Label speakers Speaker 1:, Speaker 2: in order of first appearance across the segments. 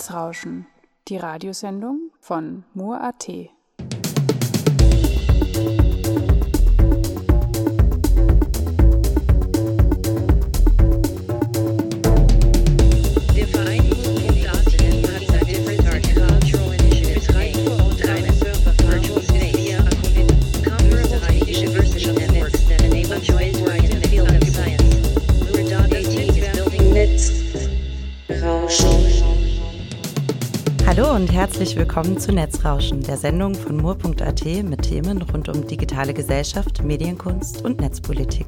Speaker 1: Netzrauschen, die Radiosendung von Mur.at.
Speaker 2: und
Speaker 3: herzlich willkommen zu Netzrauschen, der Sendung von mur.at mit Themen rund um digitale Gesellschaft, Medienkunst und Netzpolitik.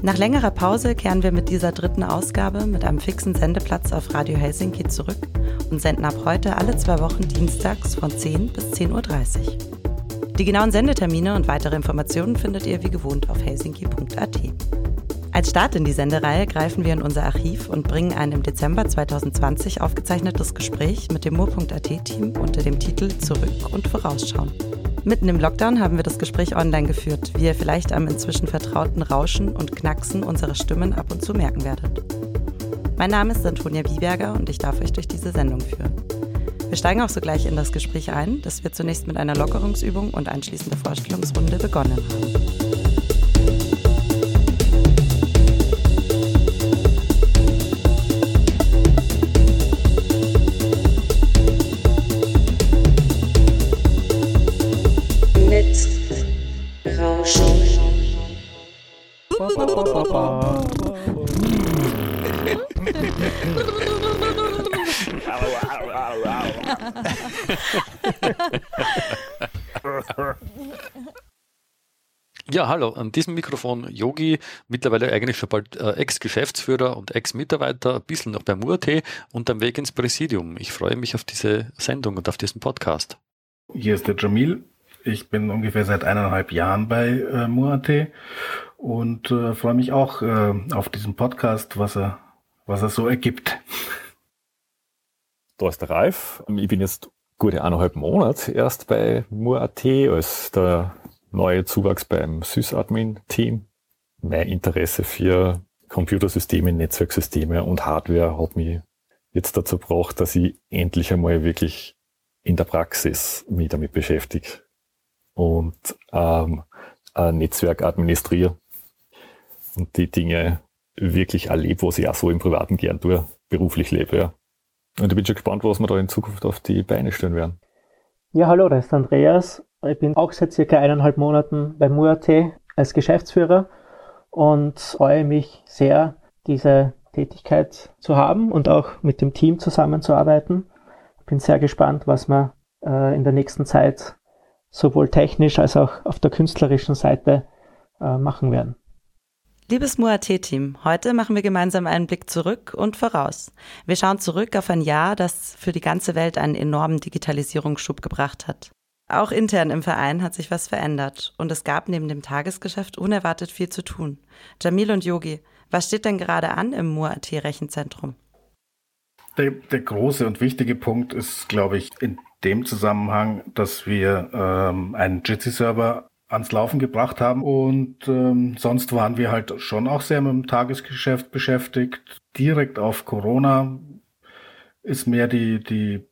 Speaker 3: Nach längerer Pause kehren wir mit dieser dritten Ausgabe mit einem fixen Sendeplatz auf Radio Helsinki zurück und senden ab heute alle zwei Wochen dienstags von 10 bis 10.30 Uhr. Die genauen Sendetermine und weitere Informationen findet ihr wie gewohnt auf helsinki.at. Als Start in die Sendereihe greifen wir in unser Archiv und bringen ein im Dezember 2020 aufgezeichnetes Gespräch mit dem Mur.at-Team unter dem Titel Zurück und Vorausschauen. Mitten im Lockdown haben wir das Gespräch online geführt, wie ihr vielleicht am inzwischen vertrauten Rauschen und Knacksen unserer Stimmen ab und zu merken werdet. Mein Name ist Antonia Wieberger und ich darf euch durch diese Sendung führen. Wir steigen auch sogleich in das Gespräch ein, das wir zunächst mit einer Lockerungsübung und anschließender Vorstellungsrunde begonnen haben.
Speaker 4: Ja, hallo, an diesem Mikrofon Yogi, mittlerweile eigentlich schon bald äh, Ex-Geschäftsführer und Ex-Mitarbeiter, ein bisschen noch beim UAT und am Weg ins Präsidium. Ich freue mich auf diese Sendung und auf diesen Podcast.
Speaker 5: Hier ist der Jamil. Ich bin ungefähr seit eineinhalb Jahren bei äh, Muate und äh, freue mich auch äh, auf diesen Podcast, was er, was er so ergibt.
Speaker 6: Da ist der Ralf. Ich bin jetzt gute eineinhalb Monate erst bei Mur.at als der neue Zuwachs beim Sysadmin-Team. Mein Interesse für Computersysteme, Netzwerksysteme und Hardware hat mich jetzt dazu gebracht, dass ich endlich einmal wirklich in der Praxis mich damit beschäftige und ähm, ein Netzwerk administriere und die Dinge wirklich erlebe, was ich auch so im Privaten gern tue, beruflich lebe. Ja. Und ich bin schon gespannt, was wir da in Zukunft auf die Beine stellen werden.
Speaker 7: Ja, hallo, da ist Andreas. Ich bin auch seit circa eineinhalb Monaten bei MUAT als Geschäftsführer und freue mich sehr, diese Tätigkeit zu haben und auch mit dem Team zusammenzuarbeiten. Ich bin sehr gespannt, was wir äh, in der nächsten Zeit sowohl technisch als auch auf der künstlerischen Seite äh, machen werden.
Speaker 3: Liebes MUAT-Team, heute machen wir gemeinsam einen Blick zurück und voraus. Wir schauen zurück auf ein Jahr, das für die ganze Welt einen enormen Digitalisierungsschub gebracht hat. Auch intern im Verein hat sich was verändert und es gab neben dem Tagesgeschäft unerwartet viel zu tun. Jamil und Yogi, was steht denn gerade an im MUAT-Rechenzentrum?
Speaker 5: Der, der große und wichtige Punkt ist, glaube ich, in dem Zusammenhang, dass wir ähm, einen Jitsi-Server ans Laufen gebracht haben und ähm, sonst waren wir halt schon auch sehr mit dem Tagesgeschäft beschäftigt. Direkt auf Corona ist mehr die, die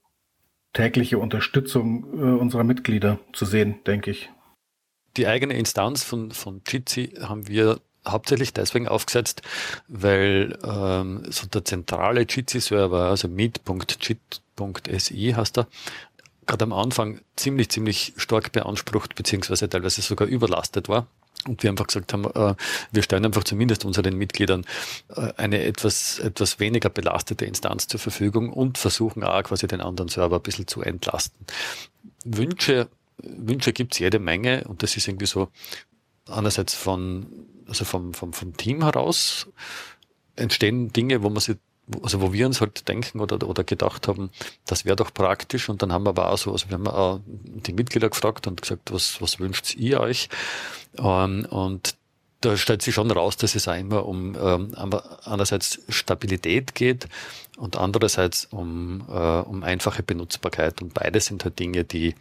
Speaker 5: tägliche Unterstützung äh, unserer Mitglieder zu sehen, denke ich.
Speaker 4: Die eigene Instanz von, von Jitsi haben wir hauptsächlich deswegen aufgesetzt, weil ähm, so der zentrale Jitsi-Server, also meet.jit.si heißt er, gerade am Anfang ziemlich, ziemlich stark beansprucht, beziehungsweise teilweise sogar überlastet war. Und wir einfach gesagt haben, äh, wir stellen einfach zumindest unseren Mitgliedern äh, eine etwas, etwas weniger belastete Instanz zur Verfügung und versuchen auch quasi den anderen Server ein bisschen zu entlasten. Wünsche, Wünsche gibt's jede Menge und das ist irgendwie so einerseits von, also vom, vom, vom Team heraus entstehen Dinge, wo man sich also wo wir uns halt denken oder, oder gedacht haben, das wäre doch praktisch. Und dann haben wir aber auch so, also wir haben auch die Mitglieder gefragt und gesagt, was, was wünscht ihr euch? Ähm, und da stellt sich schon raus, dass es auch immer um ähm, einerseits Stabilität geht und andererseits um, äh, um einfache Benutzbarkeit. Und beide sind halt Dinge, die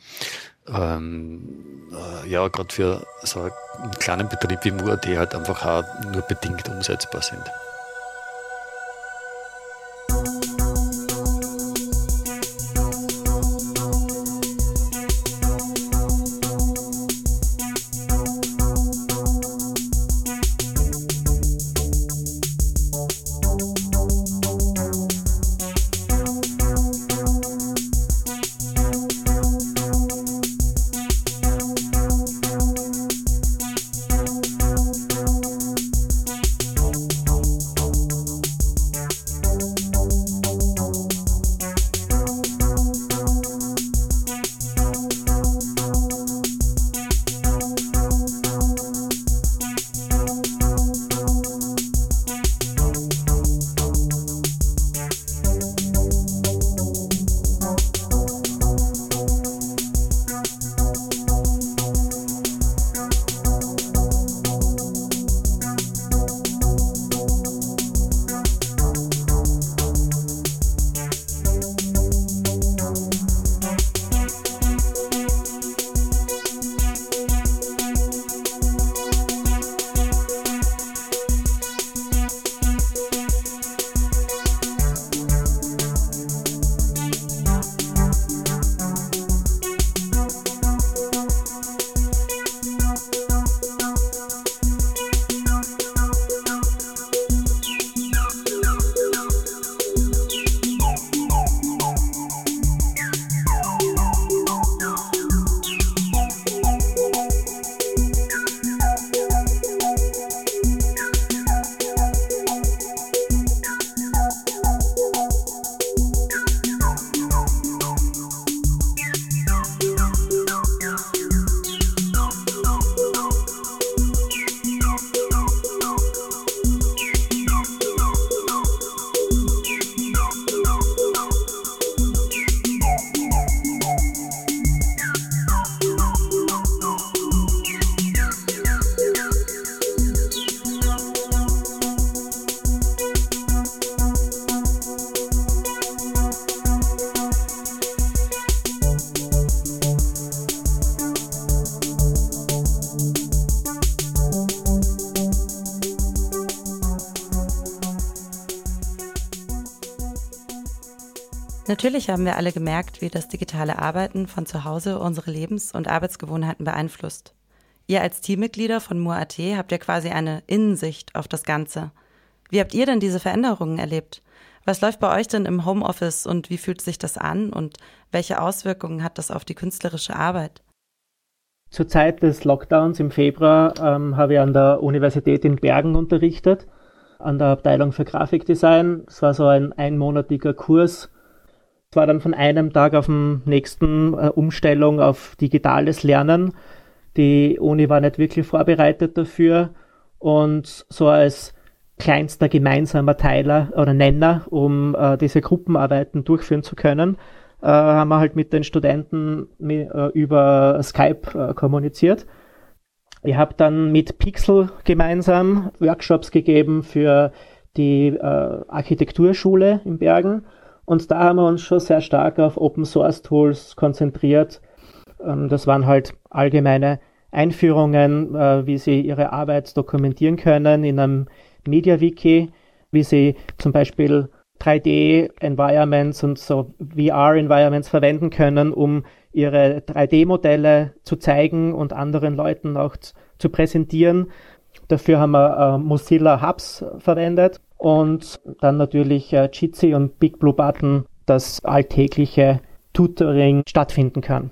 Speaker 4: ähm, äh, ja gerade für so einen kleinen Betrieb wie MUAT halt einfach auch nur bedingt umsetzbar sind.
Speaker 3: Natürlich haben wir alle gemerkt, wie das digitale Arbeiten von zu Hause unsere Lebens- und Arbeitsgewohnheiten beeinflusst. Ihr als Teammitglieder von Mur.at habt ja quasi eine Innensicht auf das Ganze. Wie habt ihr denn diese Veränderungen erlebt? Was läuft bei euch denn im Homeoffice und wie fühlt sich das an und welche Auswirkungen hat das auf die künstlerische Arbeit?
Speaker 7: Zur Zeit des Lockdowns im Februar ähm, habe ich an der Universität in Bergen unterrichtet, an der Abteilung für Grafikdesign. Es war so ein einmonatiger Kurs. War dann von einem Tag auf den nächsten äh, Umstellung auf digitales Lernen. Die Uni war nicht wirklich vorbereitet dafür und so als kleinster gemeinsamer Teiler oder Nenner, um äh, diese Gruppenarbeiten durchführen zu können, äh, haben wir halt mit den Studenten äh, über Skype äh, kommuniziert. Ich habe dann mit Pixel gemeinsam Workshops gegeben für die äh, Architekturschule in Bergen und da haben wir uns schon sehr stark auf Open Source Tools konzentriert. Ähm, das waren halt allgemeine Einführungen, äh, wie sie ihre Arbeit dokumentieren können in einem MediaWiki, wie sie zum Beispiel 3D-Environments und so VR-Environments verwenden können, um ihre 3D-Modelle zu zeigen und anderen Leuten auch zu präsentieren. Dafür haben wir äh, Mozilla Hubs verwendet und dann natürlich äh, Jitsi und Big Blue Button, das alltägliche Tutoring stattfinden kann.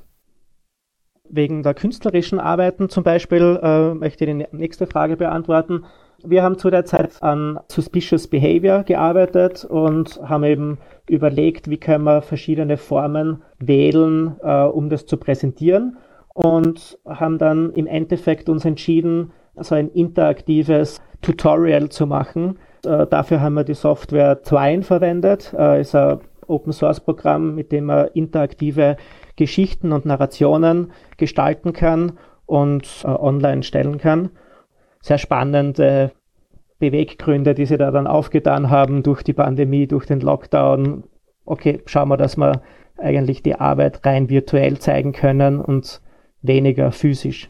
Speaker 7: Wegen der künstlerischen Arbeiten zum Beispiel äh, möchte ich die nächste Frage beantworten. Wir haben zu der Zeit an Suspicious Behavior gearbeitet und haben eben überlegt, wie können wir verschiedene Formen wählen, äh, um das zu präsentieren und haben dann im Endeffekt uns entschieden, so ein interaktives Tutorial zu machen. Äh, dafür haben wir die Software Twine verwendet. Äh, ist ein Open Source Programm, mit dem man interaktive Geschichten und Narrationen gestalten kann und äh, online stellen kann sehr spannende Beweggründe, die sie da dann aufgetan haben durch die Pandemie, durch den Lockdown. Okay, schauen wir, dass wir eigentlich die Arbeit rein virtuell zeigen können und weniger physisch.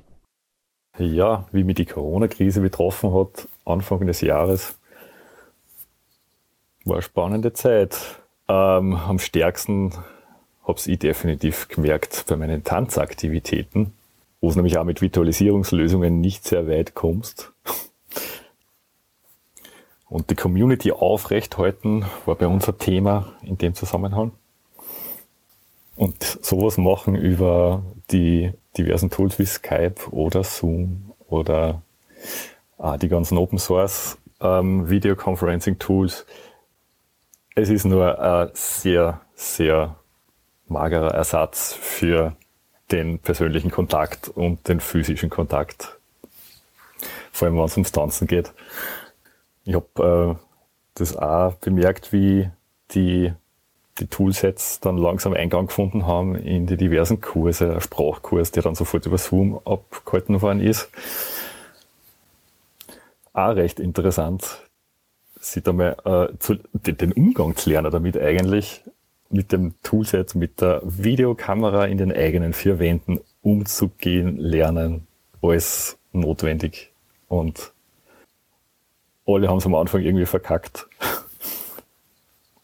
Speaker 6: Ja, wie mich die Corona-Krise betroffen hat, Anfang des Jahres, war eine spannende Zeit. Ähm, am stärksten habe ich definitiv gemerkt bei meinen Tanzaktivitäten wo es nämlich auch mit Virtualisierungslösungen nicht sehr weit kommst. Und die Community aufrechthalten war bei uns ein Thema in dem Zusammenhang. Und sowas machen über die diversen Tools wie Skype oder Zoom oder ah, die ganzen Open Source ähm, Videoconferencing Tools. Es ist nur ein sehr, sehr magerer Ersatz für den persönlichen Kontakt und den physischen Kontakt. Vor allem, wenn es ums Tanzen geht. Ich habe äh, das auch bemerkt, wie die, die Toolsets dann langsam Eingang gefunden haben in die diversen Kurse, Sprachkurs, der dann sofort über Zoom abgehalten worden ist. Auch recht interessant, sich da mal äh, zu, den, Umgang zu lernen damit eigentlich, mit dem Toolset, mit der Videokamera in den eigenen vier Wänden umzugehen, lernen, alles notwendig. Und alle haben es am Anfang irgendwie verkackt.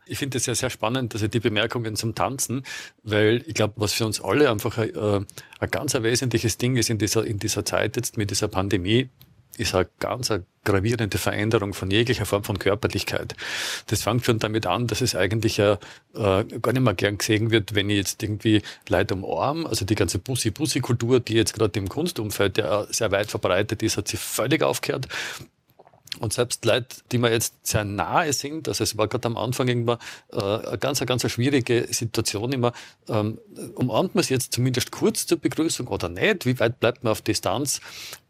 Speaker 4: Ich finde es ja sehr spannend, also die Bemerkungen zum Tanzen, weil ich glaube, was für uns alle einfach ein, äh, ein ganz wesentliches Ding ist in dieser, in dieser Zeit jetzt mit dieser Pandemie, ist eine ganz eine gravierende Veränderung von jeglicher Form von Körperlichkeit. Das fängt schon damit an, dass es eigentlich ja äh, gar nicht mehr gern gesehen wird, wenn ich jetzt irgendwie Leute umarm. Also die ganze Bussi-Bussi-Kultur, die jetzt gerade im Kunstumfeld ja sehr weit verbreitet ist, hat sich völlig aufgehört. Und selbst Leute, die mir jetzt sehr nahe sind, also es war gerade am Anfang irgendwann äh, eine ganz, eine ganz schwierige Situation immer, ähm, umarmt man es jetzt zumindest kurz zur Begrüßung oder nicht? Wie weit bleibt man auf Distanz?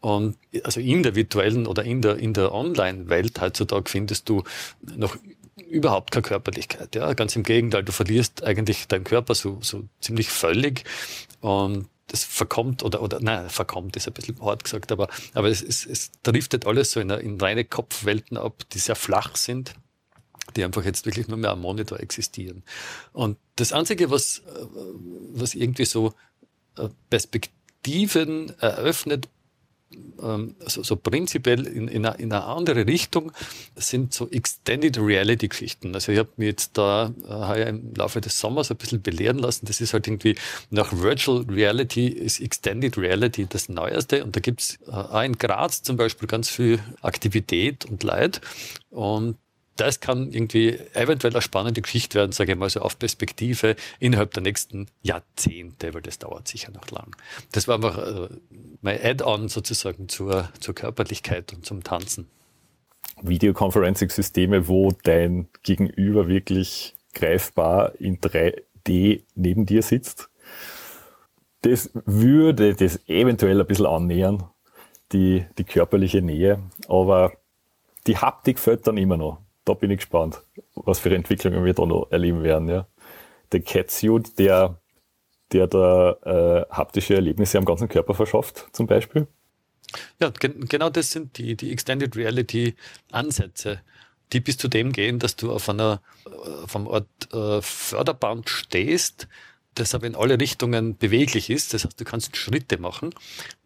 Speaker 4: Und also in der virtuellen oder in der, in der Online-Welt heutzutage findest du noch überhaupt keine Körperlichkeit. Ja, ganz im Gegenteil, du verlierst eigentlich deinen Körper so, so ziemlich völlig. Und das verkommt oder, oder nein, verkommt ist ein bisschen hart gesagt, aber, aber es, es, es driftet alles so in, in reine Kopfwelten ab, die sehr flach sind, die einfach jetzt wirklich nur mehr am Monitor existieren. Und das Einzige, was, was irgendwie so äh, Perspektiven eröffnet, so, so prinzipiell in, in, eine, in eine andere Richtung sind so Extended Reality Geschichten. Also ich habe mir jetzt da äh, im Laufe des Sommers ein bisschen belehren lassen. Das ist halt irgendwie nach Virtual Reality ist Extended Reality das Neueste. Und da gibt's äh, auch in Graz zum Beispiel ganz viel Aktivität und Leid. Und das kann irgendwie eventuell eine spannende Geschichte werden, sage ich mal so auf Perspektive innerhalb der nächsten Jahrzehnte, weil das dauert sicher noch lang. Das war einfach äh, mein Add-on sozusagen zur, zur Körperlichkeit und zum Tanzen.
Speaker 6: Videoconferencing-Systeme, wo dein Gegenüber wirklich greifbar in 3D neben dir sitzt. Das würde das eventuell ein bisschen annähern, die, die körperliche Nähe, aber die Haptik fällt dann immer noch da bin ich gespannt, was für Entwicklungen wir da noch erleben werden. Ja. Der Catsuit, der, der da äh, haptische Erlebnisse am ganzen Körper verschafft, zum Beispiel.
Speaker 4: Ja, gen genau das sind die, die Extended Reality Ansätze, die bis zu dem gehen, dass du auf einer äh, vom Ort äh, Förderband stehst, das aber in alle Richtungen beweglich ist. Das heißt, du kannst Schritte machen,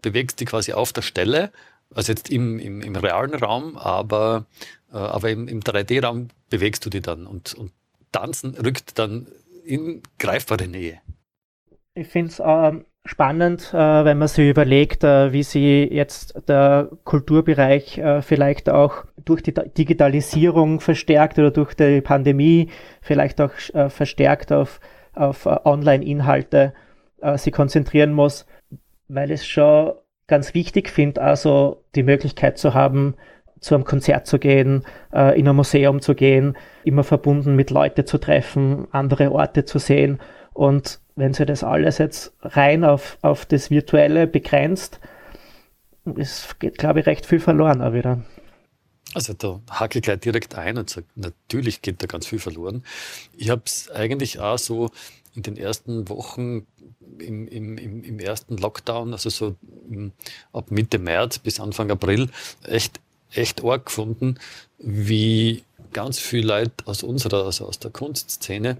Speaker 4: bewegst dich quasi auf der Stelle, also jetzt im, im, im realen Raum, aber äh, aber im, im 3D-Raum bewegst du dich dann und, und Tanzen rückt dann in greifbare Nähe.
Speaker 7: Ich finde es äh, spannend, äh, wenn man sich überlegt, äh, wie sie jetzt der Kulturbereich äh, vielleicht auch durch die Digitalisierung verstärkt oder durch die Pandemie vielleicht auch äh, verstärkt auf, auf Online-Inhalte sie konzentrieren muss, weil es schon ganz wichtig finde, also die Möglichkeit zu haben, zu einem Konzert zu gehen, äh, in ein Museum zu gehen, immer verbunden mit Leute zu treffen, andere Orte zu sehen. Und wenn sie das alles jetzt rein auf, auf das Virtuelle begrenzt, es geht, glaube ich, recht viel verloren auch wieder.
Speaker 4: Also da hake ich gleich direkt ein und sage, natürlich geht da ganz viel verloren. Ich habe es eigentlich auch so in den ersten Wochen im, im, im, ersten Lockdown, also so ab Mitte März bis Anfang April, echt echt arg gefunden, wie ganz viele Leute aus unserer, also aus der Kunstszene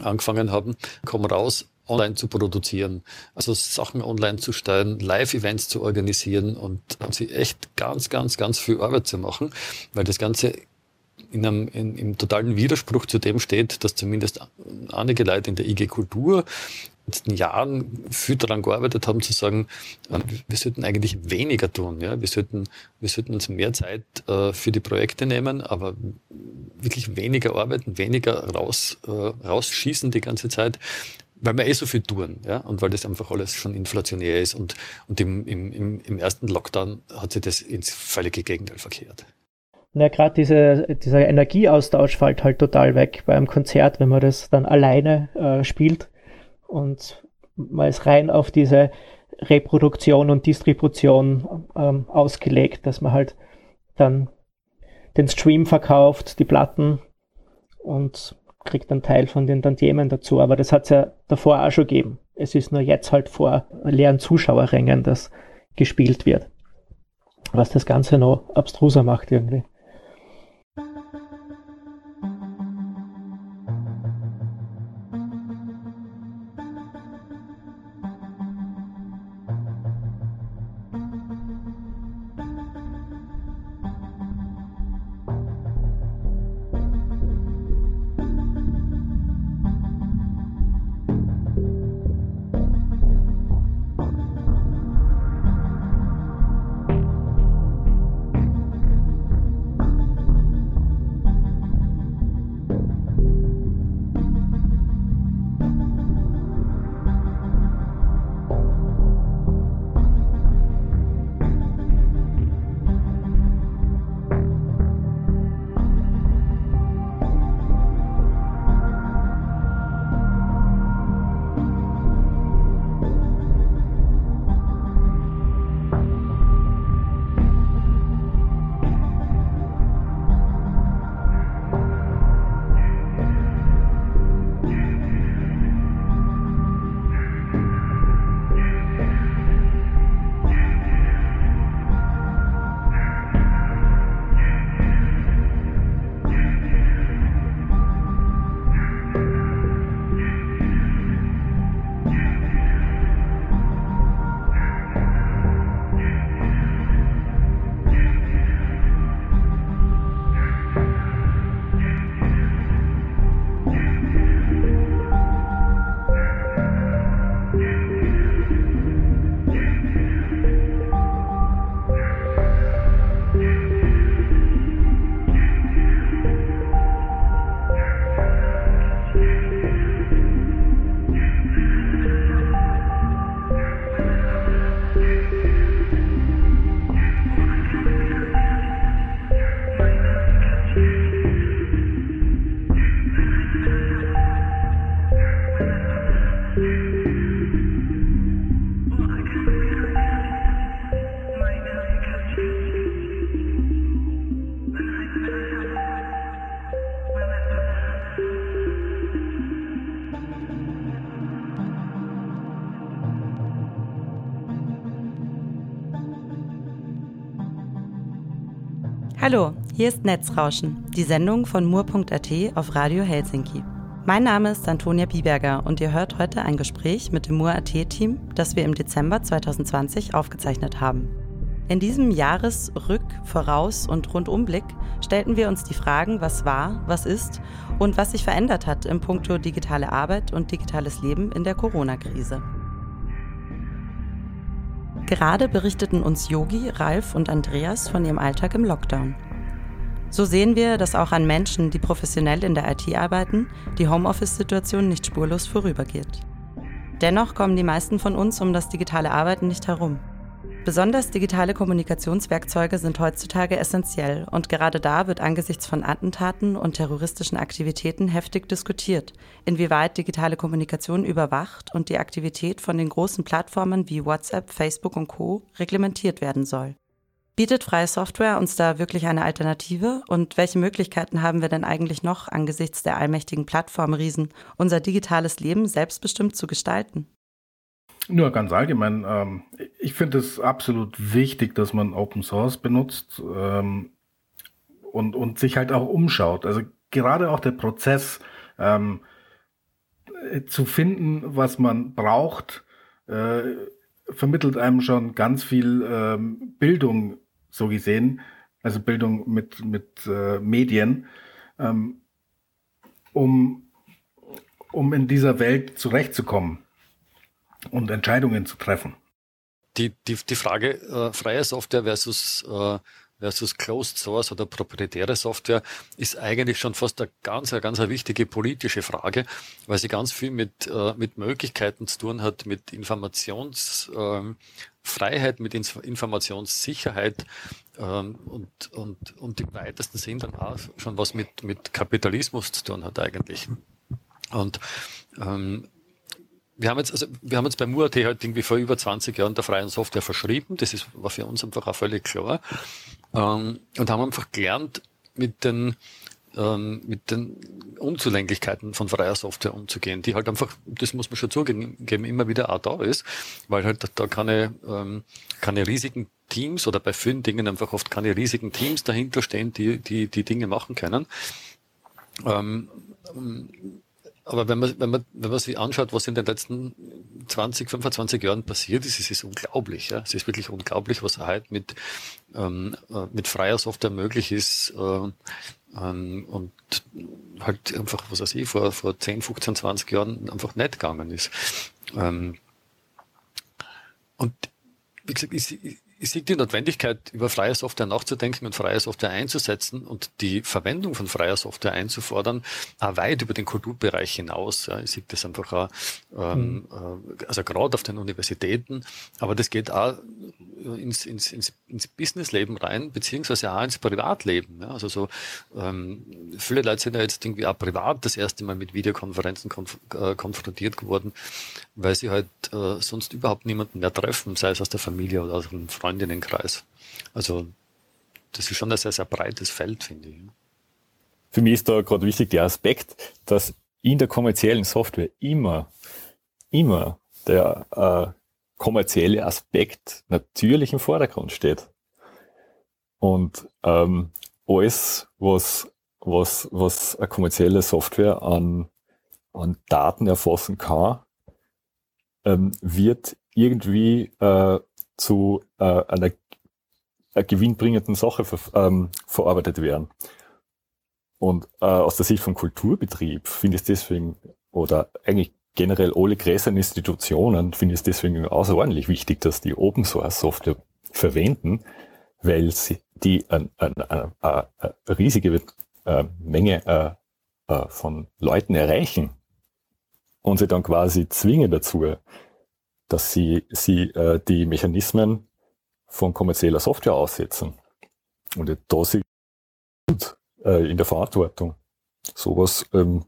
Speaker 4: angefangen haben, komm raus, online zu produzieren, also Sachen online zu steuern, Live-Events zu organisieren und haben sie echt ganz, ganz, ganz viel Arbeit zu machen, weil das Ganze in einem, in, im totalen Widerspruch zu dem steht, dass zumindest einige Leute in der IG Kultur letzten Jahren viel daran gearbeitet haben, zu sagen, äh, wir sollten eigentlich weniger tun. Ja? Wir, sollten, wir sollten uns mehr Zeit äh, für die Projekte nehmen, aber wirklich weniger arbeiten, weniger raus, äh, rausschießen die ganze Zeit, weil wir eh so viel tun ja? und weil das einfach alles schon inflationär ist. Und, und im, im, im ersten Lockdown hat sich das ins völlige Gegenteil verkehrt.
Speaker 7: Na, gerade diese, dieser Energieaustausch fällt halt total weg beim Konzert, wenn man das dann alleine äh, spielt und man ist rein auf diese Reproduktion und Distribution ähm, ausgelegt, dass man halt dann den Stream verkauft, die Platten und kriegt einen Teil von den Tantiemen dazu. Aber das hat es ja davor auch schon gegeben. Es ist nur jetzt halt vor leeren Zuschauerrängen, dass gespielt wird. Was das Ganze noch abstruser macht irgendwie.
Speaker 3: Hier ist Netzrauschen, die Sendung von mur.at auf Radio Helsinki. Mein Name ist Antonia Bieberger und ihr hört heute ein Gespräch mit dem Mur.at-Team, das wir im Dezember 2020 aufgezeichnet haben. In diesem Jahresrück-, Voraus- und Rundumblick stellten wir uns die Fragen, was war, was ist und was sich verändert hat im Punkto digitale Arbeit und digitales Leben in der Corona-Krise. Gerade berichteten uns Yogi, Ralf und Andreas von ihrem Alltag im Lockdown. So sehen wir, dass auch an Menschen, die professionell in der IT arbeiten, die Homeoffice-Situation nicht spurlos vorübergeht. Dennoch kommen die meisten von uns um das digitale Arbeiten nicht herum. Besonders digitale Kommunikationswerkzeuge sind heutzutage essentiell und gerade da wird angesichts von Attentaten und terroristischen Aktivitäten heftig diskutiert, inwieweit digitale Kommunikation überwacht und die Aktivität von den großen Plattformen wie WhatsApp, Facebook und Co reglementiert werden soll. Bietet freie Software uns da wirklich eine Alternative? Und welche Möglichkeiten haben wir denn eigentlich noch angesichts der allmächtigen Plattformriesen, unser digitales Leben selbstbestimmt zu gestalten?
Speaker 5: Nur ganz allgemein, ähm, ich finde es absolut wichtig, dass man Open Source benutzt ähm, und, und sich halt auch umschaut. Also gerade auch der Prozess ähm, zu finden, was man braucht, äh, vermittelt einem schon ganz viel ähm, Bildung, so gesehen, also Bildung mit, mit äh, Medien, ähm, um, um in dieser Welt zurechtzukommen und Entscheidungen zu treffen.
Speaker 4: Die, die, die Frage äh, freie Software versus, äh, versus Closed Source oder proprietäre Software ist eigentlich schon fast eine ganz, eine ganz wichtige politische Frage, weil sie ganz viel mit, äh, mit Möglichkeiten zu tun hat, mit Informationsfreiheit, ähm, mit Informationssicherheit ähm, und, und, und im weitesten Sinn dann auch schon was mit, mit Kapitalismus zu tun hat eigentlich. Und ähm, wir haben jetzt, also wir haben jetzt bei MUAT halt irgendwie vor über 20 Jahren der freien Software verschrieben. Das ist, war für uns einfach auch völlig klar. Ähm, und haben einfach gelernt, mit den, ähm, mit den Unzulänglichkeiten von freier Software umzugehen, die halt einfach, das muss man schon zugeben, immer wieder auch da ist, weil halt da keine, ähm, keine riesigen Teams oder bei vielen Dingen einfach oft keine riesigen Teams dahinter stehen, die, die, die Dinge machen können. Ähm, aber wenn man, wenn man, wenn man sich anschaut, was in den letzten 20, 25 Jahren passiert ist, ist es unglaublich. Ja? Es ist wirklich unglaublich, was heute mit, ähm, äh, mit freier Software möglich ist. Äh, ähm, und halt einfach, was weiß ich, vor, vor 10, 15, 20 Jahren einfach nicht gegangen ist. Ähm, und wie gesagt, ich, ich sehe die Notwendigkeit, über freie Software nachzudenken und freie Software einzusetzen und die Verwendung von freier Software einzufordern, auch weit über den Kulturbereich hinaus. Ja. Ich sehe das einfach auch, ähm, mhm. also gerade auf den Universitäten, aber das geht auch ins, ins, ins, ins Businessleben rein, beziehungsweise auch ins Privatleben. Ja. Also so ähm, viele Leute sind ja jetzt irgendwie auch privat das erste Mal mit Videokonferenzen konf äh, konfrontiert geworden, weil sie halt äh, sonst überhaupt niemanden mehr treffen, sei es aus der Familie oder aus einem Freund Freundinnenkreis. Also das ist schon ein sehr, sehr breites Feld, finde ich.
Speaker 6: Für mich ist da gerade wichtig der Aspekt, dass in der kommerziellen Software immer, immer der äh, kommerzielle Aspekt natürlich im Vordergrund steht. Und ähm, alles, was, was, was eine kommerzielle Software an, an Daten erfassen kann, ähm, wird irgendwie äh, zu äh, einer, einer gewinnbringenden Sache ver, ähm, verarbeitet werden. Und äh, aus der Sicht von Kulturbetrieb finde ich es deswegen, oder eigentlich generell alle größeren Institutionen finde ich es deswegen außerordentlich wichtig, dass die Open Source Software verwenden, weil sie die eine, eine, eine, eine riesige äh, Menge äh, äh, von Leuten erreichen und sie dann quasi zwingen dazu, dass sie, sie äh, die Mechanismen von kommerzieller Software aussetzen. Und da sie äh, in der Verantwortung, sowas, ähm,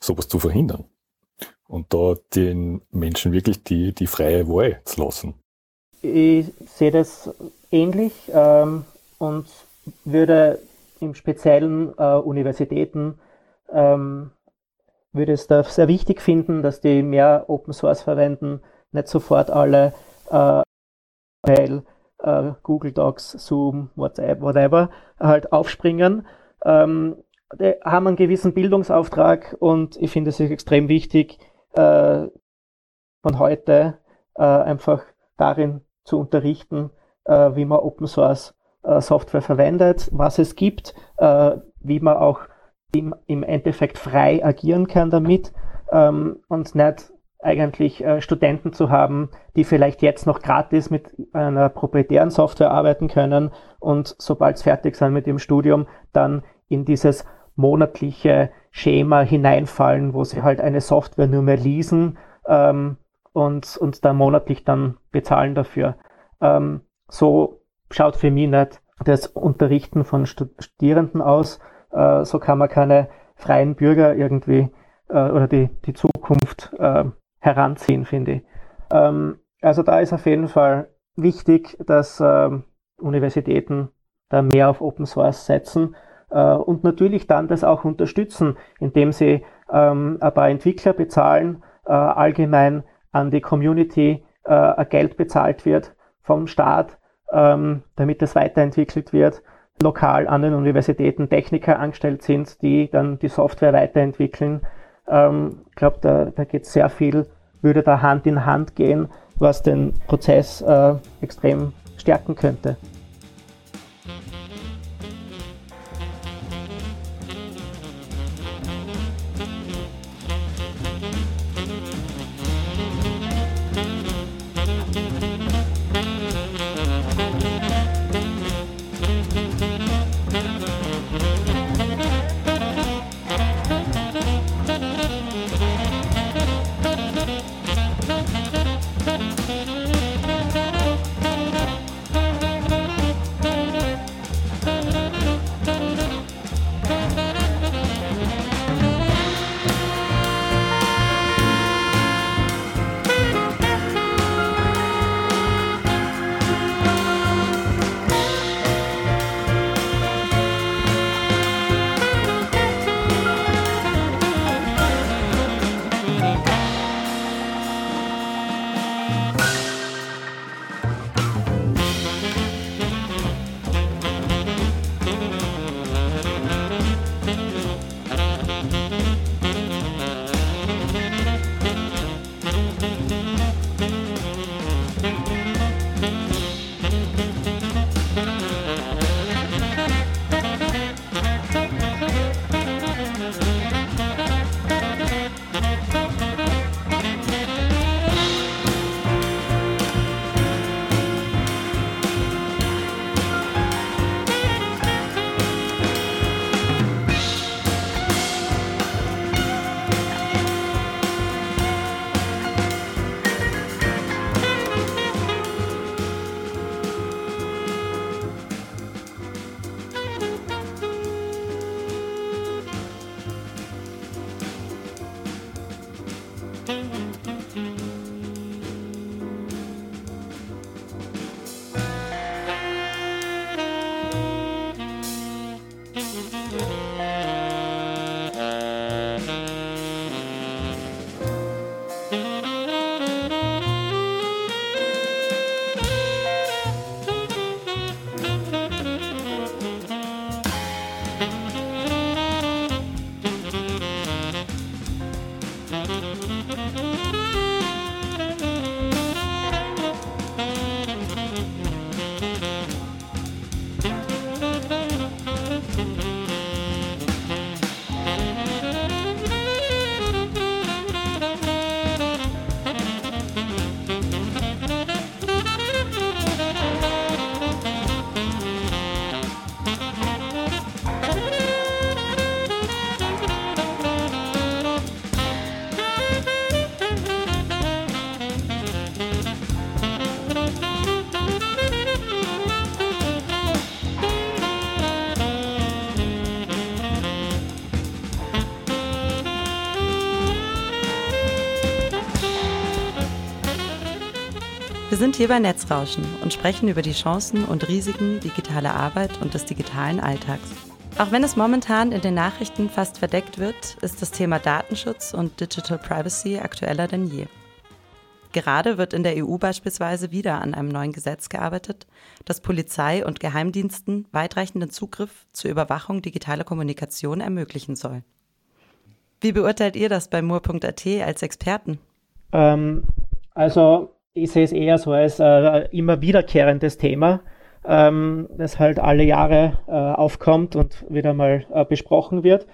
Speaker 6: sowas zu verhindern. Und da den Menschen wirklich die, die freie Wahl zu lassen.
Speaker 7: Ich sehe das ähnlich ähm, und würde im Speziellen äh, Universitäten ähm, würde es da sehr wichtig finden, dass die mehr Open Source verwenden, nicht sofort alle äh, äh, Google Docs, Zoom, WhatsApp, whatever, halt aufspringen. Ähm, die haben einen gewissen Bildungsauftrag und ich finde es extrem wichtig, äh, von heute äh, einfach darin zu unterrichten, äh, wie man Open Source äh, Software verwendet, was es gibt, wie man auch im, im Endeffekt frei agieren kann damit ähm, und nicht eigentlich äh, Studenten zu haben, die vielleicht jetzt noch gratis mit einer proprietären Software arbeiten können und sobald sie fertig sind mit dem Studium, dann in dieses monatliche Schema hineinfallen, wo sie halt eine Software nur mehr leasen ähm, und, und dann monatlich dann bezahlen dafür. Ähm, so schaut für mich nicht das Unterrichten von Studierenden aus. Äh, so kann man keine freien Bürger irgendwie äh, oder die, die Zukunft äh, heranziehen, finde ich. Ähm, also da ist auf jeden Fall wichtig, dass ähm, Universitäten da mehr auf Open Source setzen äh, und natürlich dann das auch unterstützen, indem sie ähm, ein paar Entwickler bezahlen, äh, allgemein an die Community äh, Geld bezahlt wird vom Staat, ähm, damit das weiterentwickelt wird, lokal an den Universitäten Techniker angestellt sind, die dann die Software weiterentwickeln. Ähm, ich glaube, da, da geht sehr viel, würde da Hand in Hand gehen, was den Prozess äh, extrem stärken könnte.
Speaker 3: Wir sind hier bei Netzrauschen und sprechen über die Chancen und Risiken digitaler Arbeit und des digitalen Alltags. Auch wenn es momentan in den Nachrichten fast verdeckt wird, ist das Thema Datenschutz und Digital Privacy aktueller denn je. Gerade wird in der EU beispielsweise wieder an einem neuen Gesetz gearbeitet, das Polizei und Geheimdiensten weitreichenden Zugriff zur Überwachung digitaler Kommunikation ermöglichen soll. Wie beurteilt ihr das bei Moor.at als Experten?
Speaker 7: Ähm, also ich sehe es eher so als äh, immer wiederkehrendes Thema, ähm, das halt alle Jahre äh, aufkommt und wieder mal äh, besprochen wird.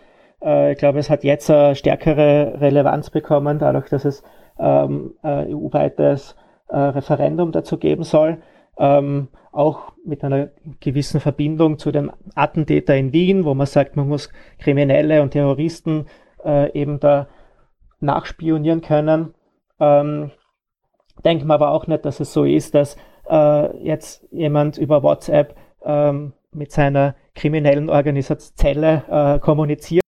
Speaker 7: Äh, ich glaube, es hat jetzt eine stärkere Relevanz bekommen, dadurch, dass es ähm, EU-weites äh, Referendum dazu geben soll. Ähm, auch mit einer gewissen Verbindung zu dem Attentäter in Wien, wo man sagt, man muss Kriminelle und Terroristen äh, eben da nachspionieren können. Ähm, denken wir aber auch nicht, dass es so ist, dass äh, jetzt jemand über WhatsApp ähm, mit seiner kriminellen Organisationszelle äh, kommuniziert,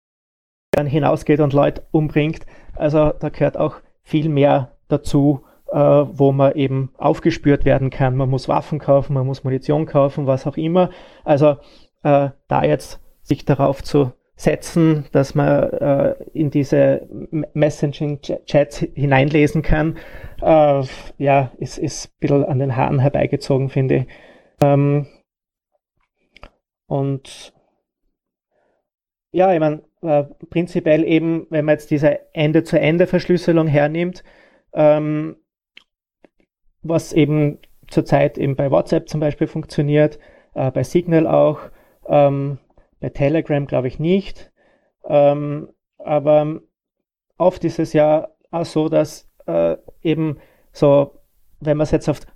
Speaker 7: dann hinausgeht und Leute umbringt. Also da gehört auch viel mehr dazu, äh, wo man eben aufgespürt werden kann. Man muss Waffen kaufen, man muss Munition kaufen, was auch immer. Also äh, da jetzt sich darauf zu setzen, dass man äh, in diese Messaging-Chats hineinlesen kann, äh, ja, ist, ist ein bisschen an den Haaren herbeigezogen, finde ich. Ähm, und ja, ich meine, äh, prinzipiell eben, wenn man jetzt diese Ende-zu-Ende-Verschlüsselung hernimmt, ähm, was eben zurzeit eben bei WhatsApp zum Beispiel funktioniert, äh, bei Signal auch, ähm, bei Telegram glaube ich nicht. Ähm, aber oft ist es ja auch so, dass äh, eben so, wenn man es jetzt oft,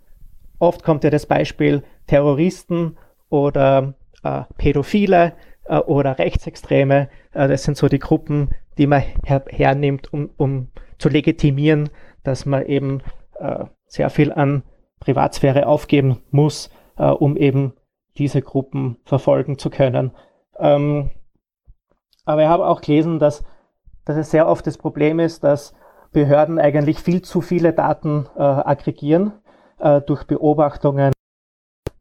Speaker 7: oft kommt ja das Beispiel Terroristen oder äh, Pädophile, äh, oder Rechtsextreme. Äh, das sind so die Gruppen, die man her hernimmt, um, um zu legitimieren, dass man eben äh, sehr viel an Privatsphäre aufgeben muss, äh, um eben diese Gruppen verfolgen zu können. Ähm, aber ich habe auch gelesen, dass, dass es sehr oft das Problem ist, dass Behörden eigentlich viel zu viele Daten äh, aggregieren äh, durch Beobachtungen,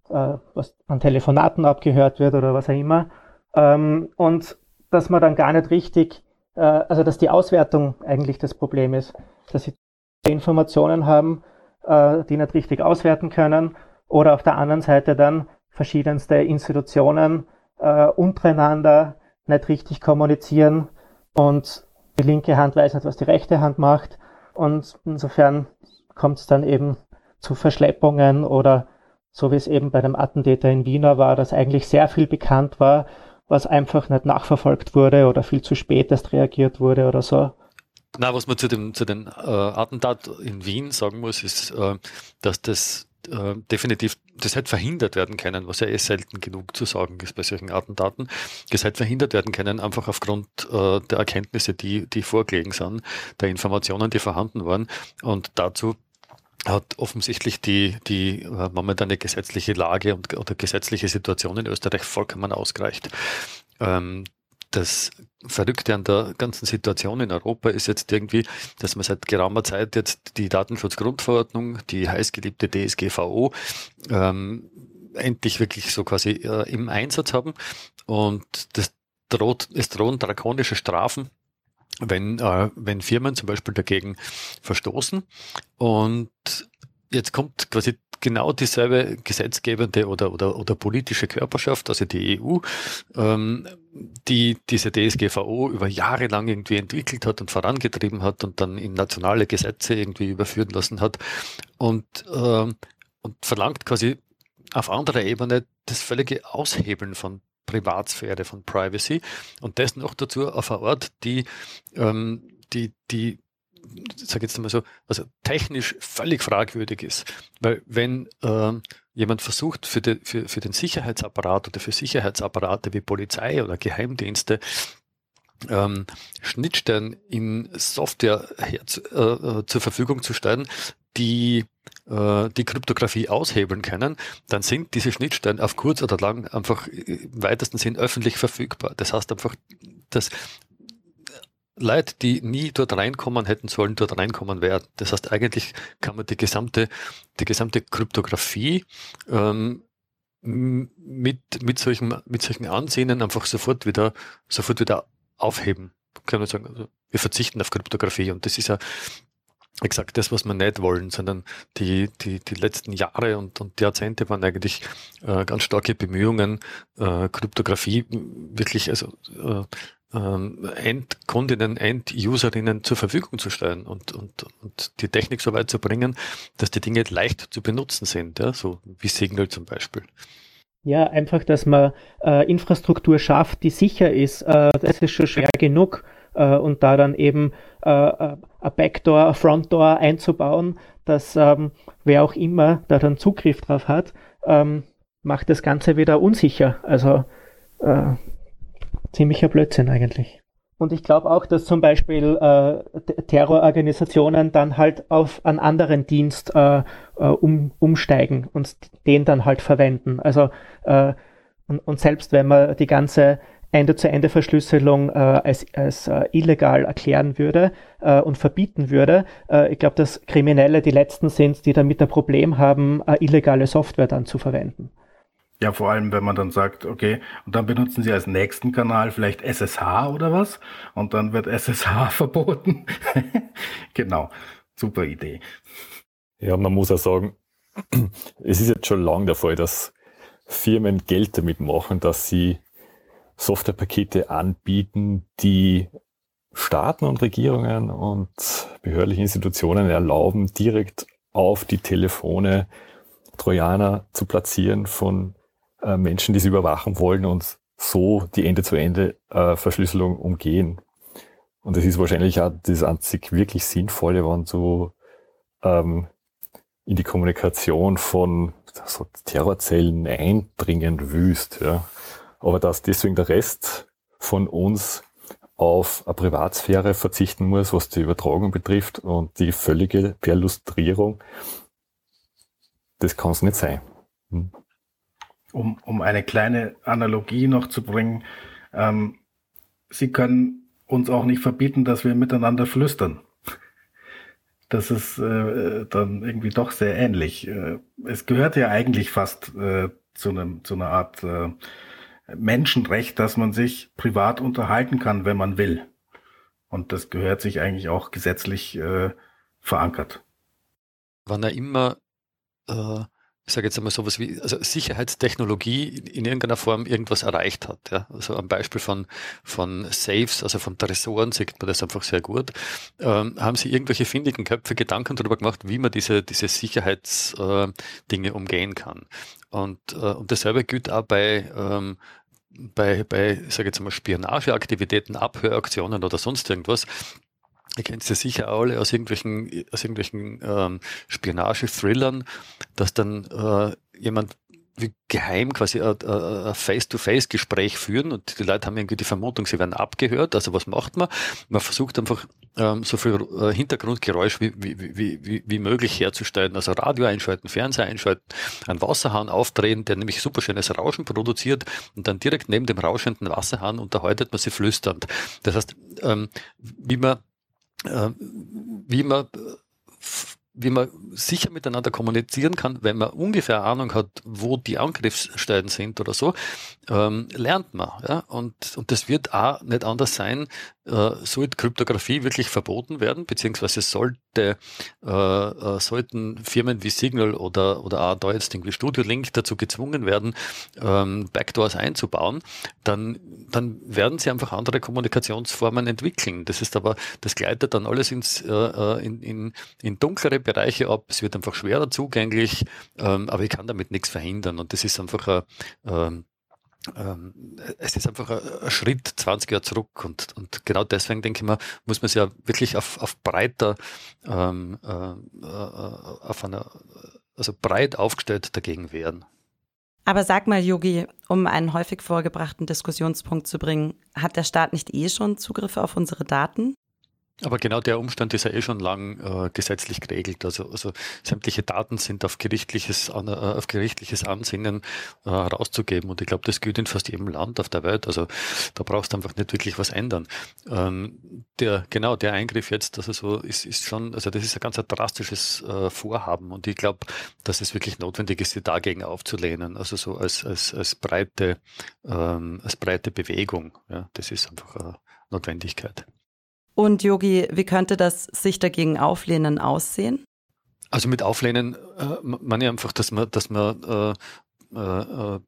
Speaker 7: äh, was an Telefonaten abgehört wird oder was auch immer. Ähm, und dass man dann gar nicht richtig, äh, also dass die Auswertung eigentlich das Problem ist, dass sie Informationen haben, äh, die nicht richtig auswerten können oder auf der anderen Seite dann verschiedenste Institutionen äh, untereinander nicht richtig kommunizieren und die linke Hand weiß nicht, was die rechte Hand macht und insofern kommt es dann eben zu Verschleppungen oder so wie es eben bei dem Attentäter in Wiener war, dass eigentlich sehr viel bekannt war was einfach nicht nachverfolgt wurde oder viel zu spät erst reagiert wurde oder so.
Speaker 4: Na, was man zu dem zu den äh, Attentat in Wien sagen muss, ist, äh, dass das äh, definitiv, das hätte verhindert werden können, was ja eh selten genug zu sagen ist bei solchen Attentaten. Das hätte verhindert werden können, einfach aufgrund äh, der Erkenntnisse, die, die vorgelegen sind, der Informationen, die vorhanden waren. Und dazu hat offensichtlich die, die äh, momentane gesetzliche Lage und, oder gesetzliche Situation in Österreich vollkommen ausgereicht. Ähm, das Verrückte an der ganzen Situation in Europa ist jetzt irgendwie, dass man seit geraumer Zeit jetzt die Datenschutzgrundverordnung, die heißgeliebte DSGVO, ähm, endlich wirklich so quasi äh, im Einsatz haben. Und das droht, es drohen drakonische Strafen wenn, äh, wenn Firmen zum Beispiel dagegen verstoßen. Und jetzt kommt quasi genau dieselbe gesetzgebende oder, oder, oder politische Körperschaft, also die EU, ähm, die diese DSGVO über Jahre lang irgendwie entwickelt hat und vorangetrieben hat und dann in nationale Gesetze irgendwie überführen lassen hat und, ähm, und verlangt quasi auf anderer Ebene das völlige Aushebeln von Privatsphäre, von Privacy und das noch dazu auf einer Art, die, ähm, die, die sage jetzt mal so, also technisch völlig fragwürdig ist. Weil wenn ähm, jemand versucht, für, de, für, für den Sicherheitsapparat oder für Sicherheitsapparate wie Polizei oder Geheimdienste ähm, Schnittstellen in Software her, äh, äh, zur Verfügung zu stellen, die äh, die Kryptographie aushebeln können, dann sind diese Schnittstellen auf kurz oder lang einfach im weitesten Sinn öffentlich verfügbar. Das heißt einfach, dass Leute, die nie dort reinkommen hätten sollen, dort reinkommen werden. Das heißt, eigentlich kann man die gesamte, die gesamte Kryptographie ähm, mit, mit, solchen, mit solchen Ansehnen einfach sofort wieder, sofort wieder aufheben. Kann man sagen, also wir verzichten auf Kryptographie und das ist ja exakt das, was wir nicht wollen, sondern die, die, die letzten Jahre und, und Jahrzehnte waren eigentlich äh, ganz starke Bemühungen, äh, Kryptographie wirklich also äh, ähm, Endkundinnen, Enduserinnen zur Verfügung zu stellen und, und, und die Technik so weit zu bringen, dass die Dinge leicht zu benutzen sind, ja, so wie Signal zum Beispiel.
Speaker 7: Ja, einfach, dass man äh, Infrastruktur schafft, die sicher ist. Äh, das ist schon schwer genug. Äh, und da dann eben äh, äh ein Backdoor, ein Frontdoor einzubauen, dass ähm, wer auch immer da dann Zugriff drauf hat, ähm, macht das Ganze wieder unsicher. Also äh, ziemlicher Blödsinn eigentlich. Und ich glaube auch, dass zum Beispiel äh, Terrororganisationen dann halt auf einen anderen Dienst äh, äh, um, umsteigen und den dann halt verwenden. Also äh, und, und selbst wenn man die ganze Ende-zu-Ende-Verschlüsselung äh, als, als äh, illegal erklären würde und verbieten würde, ich glaube, dass Kriminelle die Letzten sind, die damit ein Problem haben, illegale Software dann zu verwenden.
Speaker 5: Ja, vor allem, wenn man dann sagt, okay, und dann benutzen Sie als nächsten Kanal vielleicht SSH oder was? Und dann wird SSH verboten. genau, super Idee.
Speaker 6: Ja, man muss auch sagen, es ist jetzt schon lange der Fall, dass Firmen Geld damit machen, dass sie Softwarepakete anbieten, die Staaten und Regierungen und behördliche Institutionen erlauben, direkt auf die Telefone Trojaner zu platzieren von äh, Menschen, die sie überwachen wollen und so die Ende-zu-Ende-Verschlüsselung umgehen. Und das ist wahrscheinlich auch das einzig wirklich Sinnvolle, wenn du ähm, in die Kommunikation von so Terrorzellen eindringen willst. Ja. Aber dass deswegen der Rest von uns auf eine Privatsphäre verzichten muss, was die Übertragung betrifft und die völlige Perlustrierung, das kann es nicht sein. Hm
Speaker 5: um, um eine kleine Analogie noch zu bringen, ähm, Sie können uns auch nicht verbieten, dass wir miteinander flüstern. Das ist äh, dann irgendwie doch sehr ähnlich. Äh, es gehört ja eigentlich fast äh, zu, einem, zu einer Art äh, Menschenrecht, dass man sich privat unterhalten kann, wenn man will. Und das gehört sich eigentlich auch gesetzlich äh, verankert.
Speaker 4: Wann er immer äh, ich sage jetzt einmal sowas wie, also Sicherheitstechnologie in irgendeiner Form irgendwas erreicht hat. Ja. Also am Beispiel von, von Safes, also von Tresoren sieht man das einfach sehr gut. Ähm, haben Sie irgendwelche findigen Köpfe Gedanken darüber gemacht, wie man diese, diese Sicherheitsdinge äh, umgehen kann? Und, äh, und dasselbe gilt auch bei, ähm, bei, bei, sage jetzt mal, Spionageaktivitäten, Abhöraktionen oder sonst irgendwas ihr kennt es ja sicher alle aus irgendwelchen, aus irgendwelchen ähm, Spionage-Thrillern, dass dann äh, jemand wie geheim quasi ein Face-to-Face-Gespräch führen und die Leute haben irgendwie die Vermutung, sie werden abgehört. Also was macht man? Man versucht einfach ähm, so viel äh, Hintergrundgeräusch wie, wie, wie, wie, möglich herzustellen. Also Radio einschalten, Fernseher einschalten, einen Wasserhahn aufdrehen, der nämlich super schönes Rauschen produziert und dann direkt neben dem rauschenden Wasserhahn unterhaltet man sie flüsternd. Das heißt, ähm, wie man äh, wie man wie man sicher miteinander kommunizieren kann, wenn man ungefähr Ahnung hat, wo die Angriffsstellen sind oder so, ähm, lernt man. Ja? Und, und das wird auch nicht anders sein, äh, sollte Kryptographie wirklich verboten werden, beziehungsweise sollte, äh, äh, sollten Firmen wie Signal oder, oder auch da jetzt irgendwie Studio Link dazu gezwungen werden, ähm, Backdoors einzubauen, dann, dann werden sie einfach andere Kommunikationsformen entwickeln. Das ist aber, das gleitet dann alles ins, äh, äh in, in, in dunklere Bereiche ab. Es wird einfach schwerer zugänglich, ähm, aber ich kann damit nichts verhindern. Und das ist einfach ein, ähm, ähm, es ist einfach ein, Schritt 20 Jahre zurück und, und genau deswegen denke ich mal, muss man sich ja wirklich auf, auf breiter, ähm, äh, äh, auf einer, also breit aufgestellt dagegen wehren.
Speaker 3: Aber sag mal, Yogi, um einen häufig vorgebrachten Diskussionspunkt zu bringen, hat der Staat nicht eh schon Zugriffe auf unsere Daten?
Speaker 4: Aber genau der Umstand ist ja eh schon lang äh, gesetzlich geregelt. Also, also sämtliche Daten sind auf gerichtliches, äh, auf gerichtliches Ansinnen äh. Und ich glaube, das gilt in fast jedem Land auf der Welt. Also da brauchst du einfach nicht wirklich was ändern. Ähm, der, genau, der Eingriff jetzt, also so ist, ist schon, also das ist ein ganz ein drastisches äh, Vorhaben. Und ich glaube, dass es wirklich notwendig ist, sie dagegen aufzulehnen. Also so als, als, als breite, ähm, als breite Bewegung. Ja, das ist einfach eine Notwendigkeit.
Speaker 3: Und Yogi, wie könnte das sich dagegen auflehnen aussehen?
Speaker 4: Also mit Auflehnen äh, meine ich einfach, dass man, dass man äh, äh,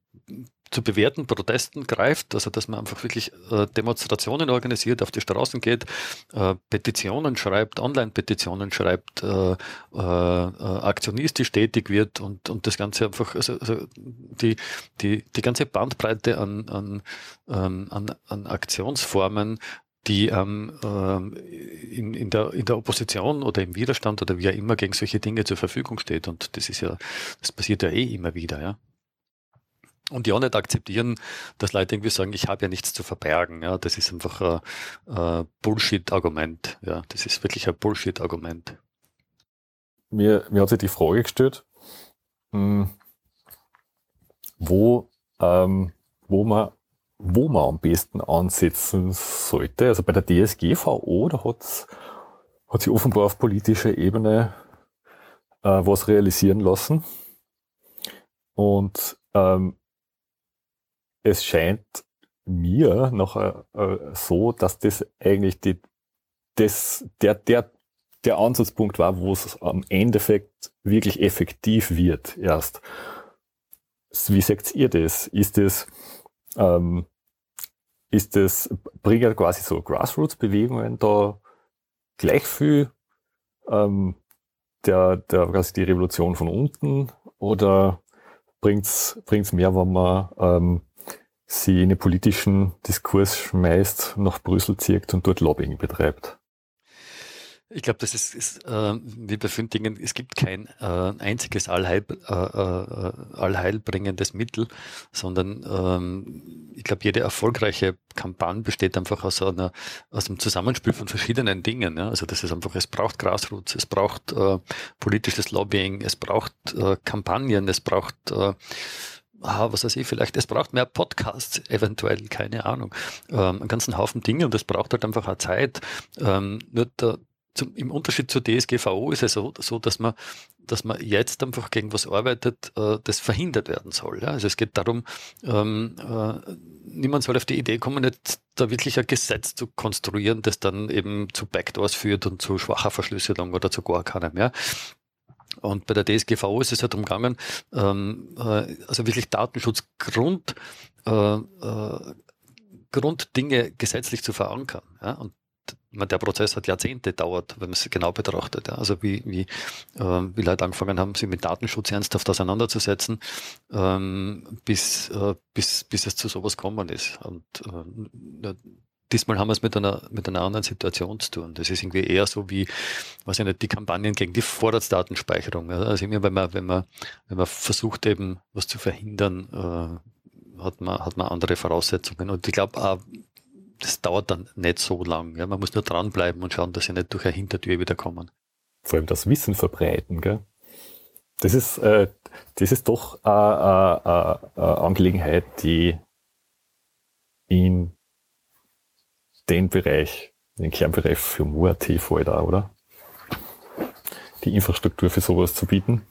Speaker 4: zu bewährten Protesten greift, also dass man einfach wirklich äh, Demonstrationen organisiert, auf die Straßen geht, äh, Petitionen schreibt, Online-Petitionen schreibt, äh, äh, aktionistisch tätig wird und, und das Ganze einfach, also, also die, die, die ganze Bandbreite an, an, ähm, an, an Aktionsformen, die ähm, in, in, der, in der Opposition oder im Widerstand oder wie auch immer gegen solche Dinge zur Verfügung steht. Und das ist ja, das passiert ja eh immer wieder, ja und die auch nicht akzeptieren, dass Leute irgendwie sagen, ich habe ja nichts zu verbergen. Ja, das ist einfach ein, ein Bullshit-Argument. Ja, das ist wirklich ein Bullshit-Argument.
Speaker 6: Mir, mir hat sich die Frage gestellt, hm, wo, ähm, wo man wo man am besten ansetzen sollte. Also bei der DSGVO, da hat's, hat sich offenbar auf politischer Ebene äh, was realisieren lassen. Und ähm, es scheint mir noch äh, äh, so, dass das eigentlich die, das, der, der, der Ansatzpunkt war, wo es am Endeffekt wirklich effektiv wird erst. Wie sagt ihr das? Ist das, ähm, ist das, bringen quasi so Grassroots-Bewegungen da gleich viel ähm, der, der quasi die Revolution von unten oder bringt's bringt's mehr, wenn man ähm, sie in den politischen Diskurs schmeißt, nach Brüssel zieht und dort Lobbying betreibt.
Speaker 4: Ich glaube, das ist, ist äh, wie bei vielen Dingen, es gibt kein äh, einziges Allheil, äh, äh, allheilbringendes Mittel, sondern ähm, ich glaube, jede erfolgreiche Kampagne besteht einfach aus einer aus einem Zusammenspiel von verschiedenen Dingen. Ja? Also das ist einfach, es braucht Grassroots, es braucht äh, politisches Lobbying, es braucht äh, Kampagnen, es braucht äh, ah, was weiß ich, vielleicht, es braucht mehr Podcasts, eventuell, keine Ahnung, ähm, einen ganzen Haufen Dinge und es braucht halt einfach auch Zeit. Ähm, nur der, zum, im Unterschied zur DSGVO ist es so, so, dass man, dass man jetzt einfach gegen was arbeitet, äh, das verhindert werden soll. Ja? Also es geht darum, ähm, äh, niemand soll auf die Idee kommen, jetzt da wirklich ein Gesetz zu konstruieren, das dann eben zu Backdoors führt und zu schwacher Verschlüsselung oder zu gar keinem mehr. Und bei der DSGVO ist es halt darum gegangen, ähm, äh, also wirklich Datenschutzgrund, äh, äh, Grunddinge gesetzlich zu verankern. Ja? Und der Prozess hat Jahrzehnte gedauert, wenn man es genau betrachtet. Also wie, wie, äh, wie Leute angefangen haben, sich mit Datenschutz ernsthaft auseinanderzusetzen, ähm, bis, äh, bis, bis es zu sowas gekommen ist. Und äh, diesmal haben wir es mit einer, mit einer anderen Situation zu tun. Das ist irgendwie eher so wie, was ich nicht, die Kampagnen gegen die Vorratsdatenspeicherung. Also immer, wenn man, wenn man, wenn man versucht eben was zu verhindern, äh, hat man, hat man andere Voraussetzungen. Und ich glaube, das dauert dann nicht so lang. Ja. Man muss nur dranbleiben und schauen, dass sie nicht durch eine Hintertür wiederkommen.
Speaker 6: Vor allem das Wissen verbreiten, gell? Das ist, äh, das ist doch eine Angelegenheit, die in den Bereich, den Kernbereich für MOAT fällt auch, oder? Die Infrastruktur für sowas zu bieten.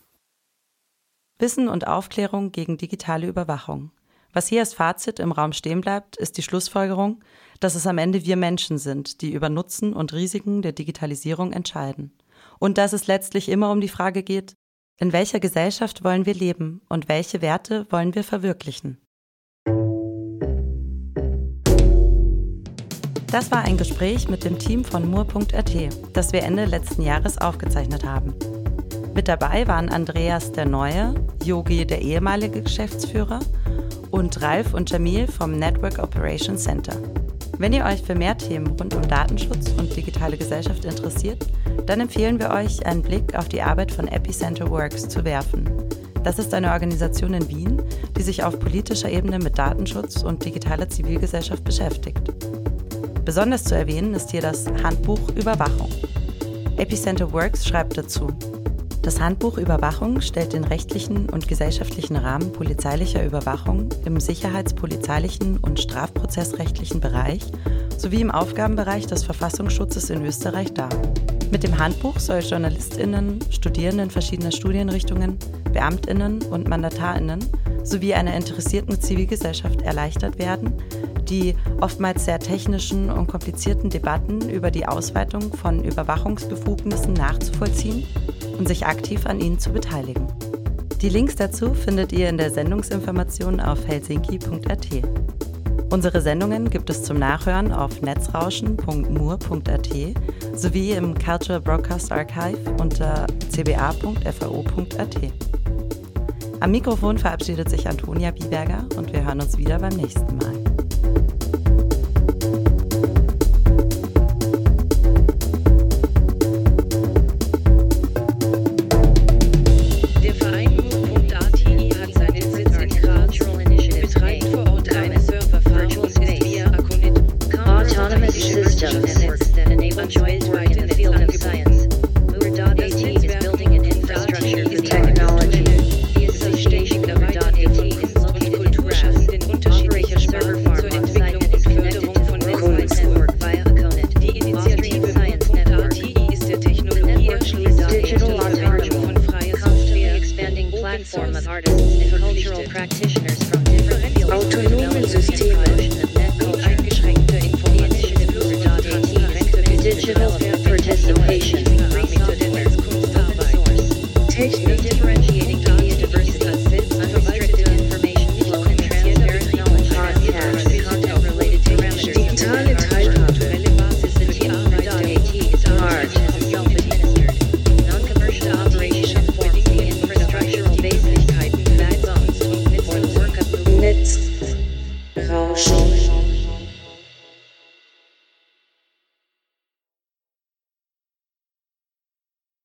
Speaker 3: Wissen und Aufklärung gegen digitale Überwachung. Was hier als Fazit im Raum stehen bleibt, ist die Schlussfolgerung, dass es am Ende wir Menschen sind, die über Nutzen und Risiken der Digitalisierung entscheiden. Und dass es letztlich immer um die Frage geht, in welcher Gesellschaft wollen wir leben und welche Werte wollen wir verwirklichen. Das war ein Gespräch mit dem Team von Mur.at, das wir Ende letzten Jahres aufgezeichnet haben. Mit dabei waren Andreas der Neue, Yogi der ehemalige Geschäftsführer und Ralf und Jamil vom Network Operations Center. Wenn ihr euch für mehr Themen rund um Datenschutz und digitale Gesellschaft interessiert, dann empfehlen wir euch, einen Blick auf die Arbeit von Epicenter Works zu werfen. Das ist eine Organisation in Wien, die sich auf politischer Ebene mit Datenschutz und digitaler Zivilgesellschaft beschäftigt. Besonders zu erwähnen ist hier das Handbuch Überwachung. Epicenter Works schreibt dazu, das Handbuch Überwachung stellt den rechtlichen und gesellschaftlichen Rahmen polizeilicher Überwachung im sicherheitspolizeilichen und strafprozessrechtlichen Bereich sowie im Aufgabenbereich des Verfassungsschutzes in Österreich dar. Mit dem Handbuch soll JournalistInnen, Studierenden verschiedener Studienrichtungen, BeamtInnen und MandatarInnen
Speaker 1: sowie einer interessierten Zivilgesellschaft erleichtert werden, die oftmals sehr technischen und komplizierten Debatten über die Ausweitung von Überwachungsbefugnissen nachzuvollziehen und sich aktiv an ihnen zu beteiligen. Die Links dazu findet ihr in der Sendungsinformation auf helsinki.at. Unsere Sendungen gibt es zum Nachhören auf netzrauschen.mur.at sowie im Cultural Broadcast Archive unter cba.fao.at. Am Mikrofon verabschiedet sich Antonia Bieberger und wir hören uns wieder beim nächsten Mal.